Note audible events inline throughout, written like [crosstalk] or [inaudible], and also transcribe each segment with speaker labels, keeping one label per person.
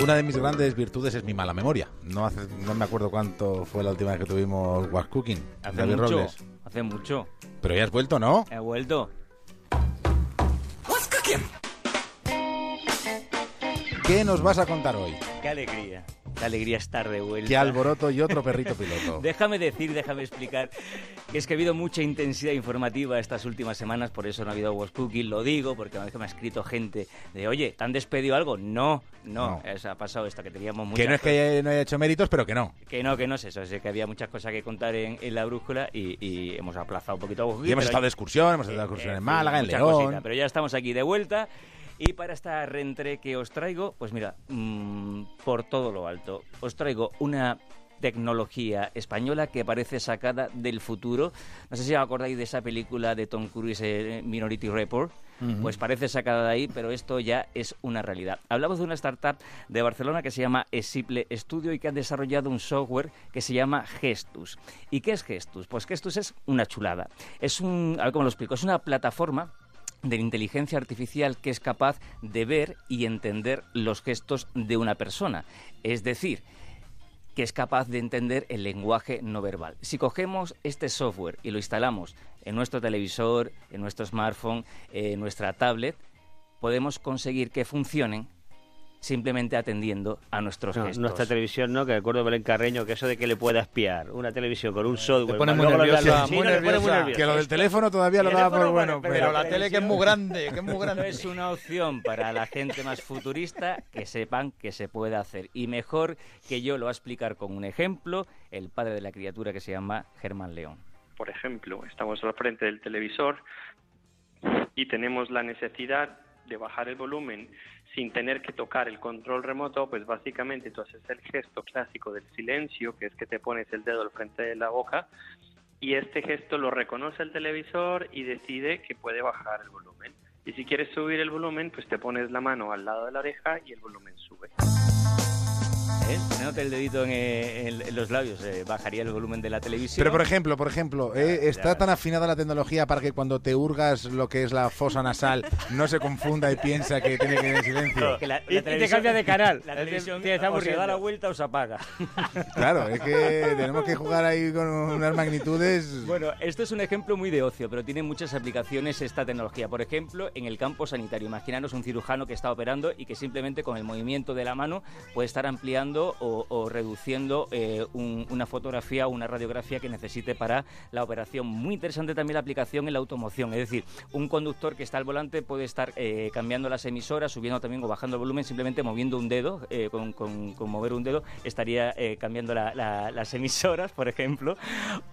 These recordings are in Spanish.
Speaker 1: Una de mis grandes virtudes es mi mala memoria. No, hace, no me acuerdo cuánto fue la última vez que tuvimos What's Cooking.
Speaker 2: Hace
Speaker 1: David
Speaker 2: mucho.
Speaker 1: Robles.
Speaker 2: Hace mucho.
Speaker 1: Pero ya has vuelto, ¿no?
Speaker 2: He vuelto.
Speaker 1: ¿Qué nos vas a contar hoy?
Speaker 2: Qué alegría. Qué alegría estar de vuelta.
Speaker 1: Qué alboroto y otro perrito piloto. [laughs]
Speaker 2: Déjame decir, déjame explicar que es que ha habido mucha intensidad informativa estas últimas semanas, por eso no ha habido What's Cooking, lo digo, porque a veces me ha escrito gente de, oye, ¿te han despedido algo? No, no,
Speaker 1: No.
Speaker 2: Ha pasado esto, que teníamos muchas
Speaker 1: Que no es que haya- no haya hecho méritos, pero que no.
Speaker 2: Que no, que no es eso, es que había muchas cosas que contar en, en la brújula y, y hemos aplazado un poquito. a
Speaker 1: Y hemos estado de excursión, hemos estado de excursión
Speaker 2: eh,
Speaker 1: en Málaga, en León.
Speaker 2: cositas, pero ya estamos aquí de vuelta. Y para esta reentré que os traigo, pues mira, mm, por todo lo alto, os traigo una tecnología española que parece sacada del futuro. No sé si os acordáis de esa película de Tom Cruise, eh, Minority Report. Pues parece sacada de ahí, pero esto ya es una realidad. Hablamos de una startup de Barcelona que se llama Esiple Studio y que ha desarrollado un software que se llama Gestus. ¿Y qué es Gestus? Pues Gestus es una chulada. Es un, a ver cómo lo explico, es una plataforma de la inteligencia artificial que es capaz de ver y entender los gestos de una persona. Es decir, que es capaz de entender el lenguaje no verbal. Si cogemos este software y lo instalamos en nuestro televisor, en nuestro smartphone, en nuestra tablet, podemos conseguir que funcionen simplemente atendiendo a nuestros
Speaker 3: No,
Speaker 2: gestos.
Speaker 3: nuestra televisión no, que recuerdo Belén Carreño, que eso de que le pueda espiar una televisión con un software...
Speaker 4: pone muy nerviosa, nerviosa.
Speaker 1: Que lo del teléfono todavía lo daba por bueno.
Speaker 4: Pero
Speaker 1: pero-
Speaker 4: la tele que es muy grande, que es muy
Speaker 2: No
Speaker 4: grande.
Speaker 2: es una opción para la gente más futurista que sepan que se puede hacer. Y mejor que yo lo va a explicar con un ejemplo, el padre de la criatura que se llama Germán León.
Speaker 5: por ejemplo, estamos al frente del televisor y tenemos la necesidad de bajar el volumen sin tener que tocar el control remoto, pues básicamente tú haces el gesto clásico del silencio, que es que te pones el dedo al frente de la boca, y este gesto lo reconoce el televisor y decide que puede bajar el volumen. Y si quieres subir el volumen, pues te pones la mano al lado de la oreja y el volumen sube.
Speaker 2: ¿Eh? Poniéndote el dedito en, en- en los labios, eh, bajaría el volumen de la televisión.
Speaker 1: Pero por ejemplo, por ejemplo, ¿eh?
Speaker 2: Ya,
Speaker 1: está
Speaker 2: ya.
Speaker 1: tan afinada la tecnología para que cuando te hurgas lo que es la fosa nasal no se confunda y piensa que tiene que ir en silencio.
Speaker 2: Que la-
Speaker 3: Y-
Speaker 2: la
Speaker 3: y te cambia de canal.
Speaker 2: La
Speaker 3: Te-
Speaker 2: televisión
Speaker 3: te está
Speaker 2: o se da la vuelta o se apaga.
Speaker 1: Claro, es que tenemos que jugar ahí con unas magnitudes.
Speaker 2: Bueno, esto es un ejemplo muy de ocio, pero tiene muchas aplicaciones esta tecnología. Por ejemplo, en el campo sanitario. Imaginaros un cirujano que está operando y que simplemente con el movimiento de la mano puede estar ampliando o, o reduciendo eh, un- una fotografía o una radiografía que necesite para la operación. Muy interesante también la aplicación en la automoción. Es decir, un conductor que está al volante puede estar eh, cambiando las emisoras, subiendo también o bajando el volumen, simplemente moviendo un dedo, eh, con, con- con mover un dedo, estaría eh, cambiando la- la- las emisoras, por ejemplo.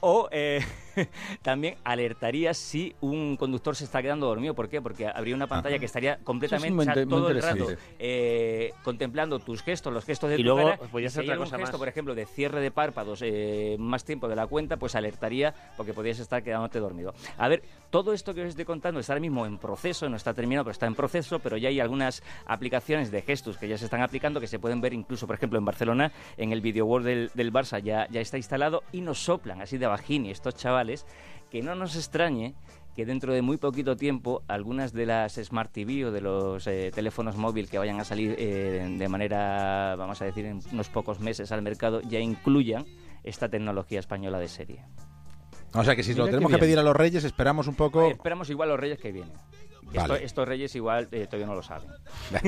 Speaker 2: O eh, [laughs] también alertaría si un conductor se está quedando dormido. ¿Por qué? Porque habría una pantalla que estaría completamente o sea, todo el rato eh, contemplando tus gestos, los gestos de
Speaker 3: Y
Speaker 2: tu
Speaker 3: luego
Speaker 2: cara.
Speaker 3: ser
Speaker 2: si
Speaker 3: otra
Speaker 2: hay
Speaker 3: cosa
Speaker 2: gesto,
Speaker 3: más.
Speaker 2: por ejemplo, de cierre de párpados eh, más tiempo de la cuenta, pues alertaría porque podrías estar quedándote dormido. A ver, todo esto que os estoy contando está ahora mismo en proceso, no está terminado, pero está en proceso, pero ya hay algunas aplicaciones de gestos que ya se están aplicando, que se pueden ver incluso, por ejemplo, en Barcelona, en el Video World del, del Barça ya, ya está instalado y nos soplan así de bajini estos chavales, que no nos extrañe que dentro de muy poquito tiempo algunas de las Smart TV o de los eh, teléfonos móviles que vayan a salir eh, de manera, vamos a decir, en unos pocos meses al mercado ya incluyan esta tecnología española de serie.
Speaker 1: O sea que si
Speaker 4: Mira
Speaker 1: lo tenemos que pedir a los reyes, esperamos un poco.
Speaker 2: Eh, esperamos igual los reyes que vienen. Esto- estos reyes igual eh, todavía no lo saben. [laughs]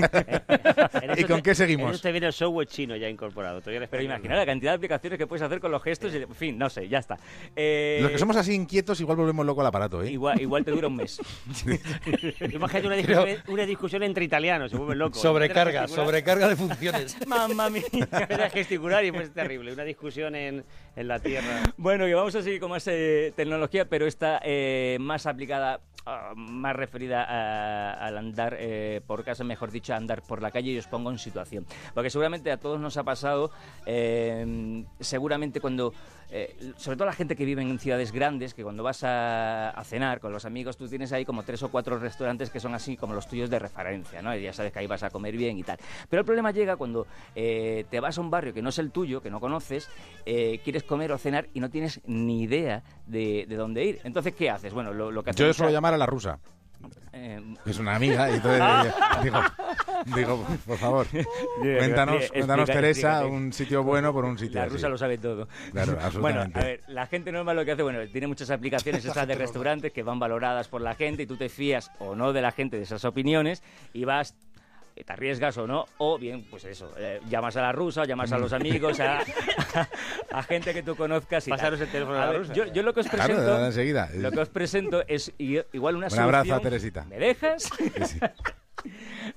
Speaker 3: En
Speaker 1: ¿Y con
Speaker 3: te-
Speaker 1: qué seguimos?
Speaker 3: En eso te viene el software chino ya incorporado. todavía
Speaker 2: Pero imagina la cantidad de aplicaciones que puedes hacer con los gestos y, en fin, no sé, ya está. Eh,
Speaker 1: Los que somos así inquietos, igual volvemos loco al aparato, ¿eh?
Speaker 2: igual, igual te dura un mes. [laughs]
Speaker 3: Imagínate una discusión, una discusión entre italianos, se vuelven locos.
Speaker 4: Sobrecarga, sobrecarga de funciones. [laughs]
Speaker 2: Mamma mía.
Speaker 3: a gesticular y pues es terrible. Una discusión en, en la tierra.
Speaker 2: Bueno, que vamos a seguir con más eh, tecnología, pero está eh, más aplicada, ah, más referida a- al andar eh, por casa, mejor dicho, a andar por la calle y os pongo en situación. Porque seguramente a todos nos ha pasado, eh, seguramente cuando, eh, sobre todo la gente que vive en ciudades grandes, que cuando vas a, a cenar con los amigos, tú tienes ahí como tres o cuatro restaurantes que son así como los tuyos de referencia, ¿no? Y ya sabes que ahí vas a comer bien y tal. Pero el problema llega cuando te vas a un barrio que no es el tuyo, que no conoces, quieres comer o cenar y no tienes ni idea de, de dónde ir. Entonces, ¿qué haces? Bueno, lo, lo que
Speaker 1: Yo
Speaker 2: hacemos
Speaker 1: suelo
Speaker 2: a-
Speaker 1: llamar la rusa.
Speaker 2: eh,
Speaker 1: Es una amiga y entonces ella digo, Digo, por favor, [laughs] cuéntanos,
Speaker 2: explica-
Speaker 1: cuéntanos Teresa,
Speaker 2: explícate.
Speaker 1: un sitio bueno por un sitio
Speaker 2: La
Speaker 1: así.
Speaker 2: rusa lo sabe todo.
Speaker 1: Claro,
Speaker 2: Bueno, a ver, la gente normal lo que hace, bueno, tiene muchas aplicaciones [laughs] estas de restaurantes que van valoradas por la gente y tú te fías o no de la gente de esas opiniones y vas te arriesgas o no, o bien, pues eso, eh, llamas a la rusa, llamas a los amigos, a, a gente que tú conozcas y tal.
Speaker 3: Pasaros el teléfono a
Speaker 2: A
Speaker 3: la
Speaker 2: ver,
Speaker 3: rusa.
Speaker 2: Yo, yo lo que os presento,
Speaker 1: enseguida.
Speaker 2: lo que os presento es igual una
Speaker 1: Un
Speaker 2: solución.
Speaker 1: abrazo a Teresita.
Speaker 2: ¿Me dejas?
Speaker 1: Sí, sí.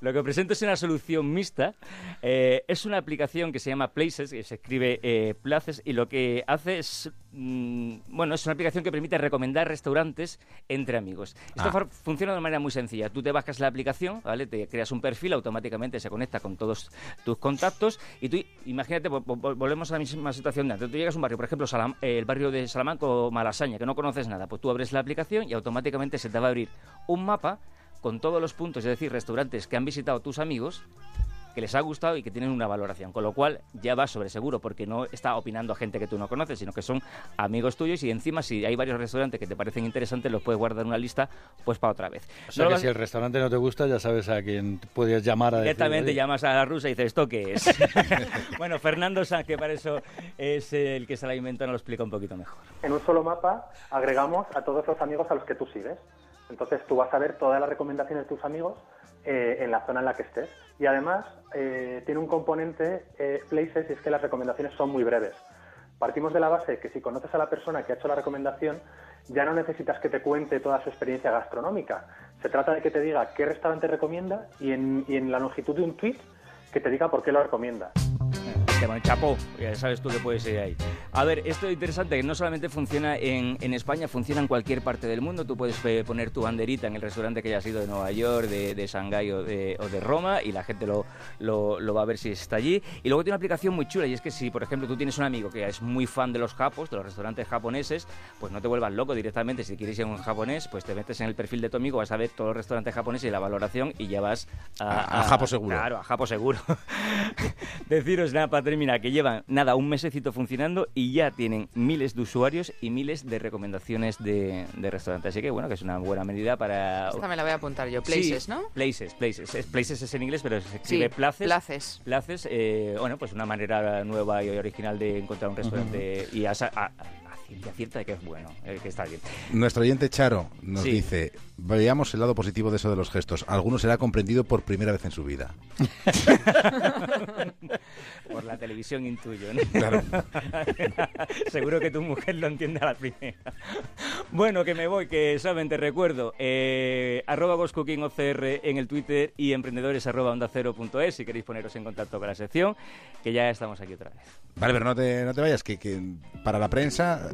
Speaker 2: Lo que presento es una solución mixta. Eh, es una aplicación que se llama Places, que se escribe eh, Places, y lo que hace es. mm, bueno, es una aplicación que permite recomendar restaurantes entre amigos. Esto
Speaker 1: Ah.
Speaker 2: funciona de manera muy sencilla. Tú te bajas la aplicación, ¿vale? Te creas un perfil, automáticamente se conecta con todos tus contactos, y tú, imagínate, vo- vo- volvemos a la misma situación de antes. Tú llegas a un barrio, por ejemplo, Salam- el barrio de Salamanca o Malasaña, que no conoces nada. Pues tú abres la aplicación y automáticamente se te va a abrir un mapa con todos los puntos, es decir, restaurantes que han visitado tus amigos, que les ha gustado y que tienen una valoración. Con lo cual ya vas sobre seguro, porque no está opinando a gente que tú no conoces, sino que son amigos tuyos y encima si hay varios restaurantes que te parecen interesantes, los puedes guardar en una lista pues para otra vez.
Speaker 6: O sea
Speaker 2: No
Speaker 6: que
Speaker 2: vas-
Speaker 6: si el restaurante no te gusta, ya sabes a quién puedes llamar a decir,
Speaker 2: Directamente
Speaker 6: "Oye,
Speaker 2: llamas a la rusa y dices, ¿esto qué es? [laughs] bueno, Fernando Sanz, que para eso es el que se la inventó, nos lo explica un poquito mejor.
Speaker 7: En un solo mapa agregamos a todos los amigos a los que tú sigues. Entonces tú vas a ver todas las recomendaciones de tus amigos eh, en la zona en la que estés. Y además eh, tiene un componente eh, Places y es que las recomendaciones son muy breves. Partimos de la base que si conoces a la persona que ha hecho la recomendación, ya no necesitas que te cuente toda su experiencia gastronómica. Se trata de que te diga qué restaurante recomienda y en, y en la longitud de un tweet que te diga por qué lo recomienda.
Speaker 2: Bueno, chapó, ya sabes tú que puedes ir ahí. A ver, esto es interesante, que no solamente funciona en, en España, funciona en cualquier parte del mundo. Tú puedes eh, poner tu banderita en el restaurante que hayas ido de Nueva York, de, de Shanghái o de, o de Roma y la gente lo, lo, lo va a ver si está allí. Y luego tiene una aplicación muy chula y es que si, por ejemplo, tú tienes un amigo que es muy fan de los japos, de los restaurantes japoneses, pues no te vuelvas loco directamente. Si quieres ir a un japonés, pues te metes en el perfil de tu amigo, vas a ver todos los restaurantes japoneses y la valoración y ya vas a,
Speaker 1: A- a Japo seguro.
Speaker 2: Claro, a Japo seguro. [laughs] Deciros nada para terminar, que llevan nada un mesecito funcionando y ya tienen miles de usuarios y miles de recomendaciones de, de restaurantes. Así que bueno, que es una buena medida para...
Speaker 8: Esta me la voy a apuntar yo. Places,
Speaker 2: Sí,
Speaker 8: ¿no?
Speaker 2: Places, places. Es, places es en inglés, pero se
Speaker 8: Sí,
Speaker 2: escribe places.
Speaker 8: places.
Speaker 2: Places, eh, bueno, pues una manera nueva y original de encontrar un restaurante y a, a, cierta de que es bueno, eh, que está bien.
Speaker 1: Nuestro oyente Charo nos
Speaker 2: Sí.
Speaker 1: dice, veamos el lado positivo de eso de los gestos. Alguno será comprendido por primera vez en su vida. [laughs] [laughs]
Speaker 2: Por la televisión intuyo, ¿no?
Speaker 1: Claro. [laughs]
Speaker 2: Seguro que tu mujer lo entiende a la primera. Bueno, que me voy, que saben, te recuerdo, eh, arroba GhostCookingOCR en el Twitter y emprendedores arroba onda cero punto es si queréis poneros en contacto con la sección, que ya estamos aquí otra vez.
Speaker 1: Vale, pero no te, no te vayas, que, que para la prensa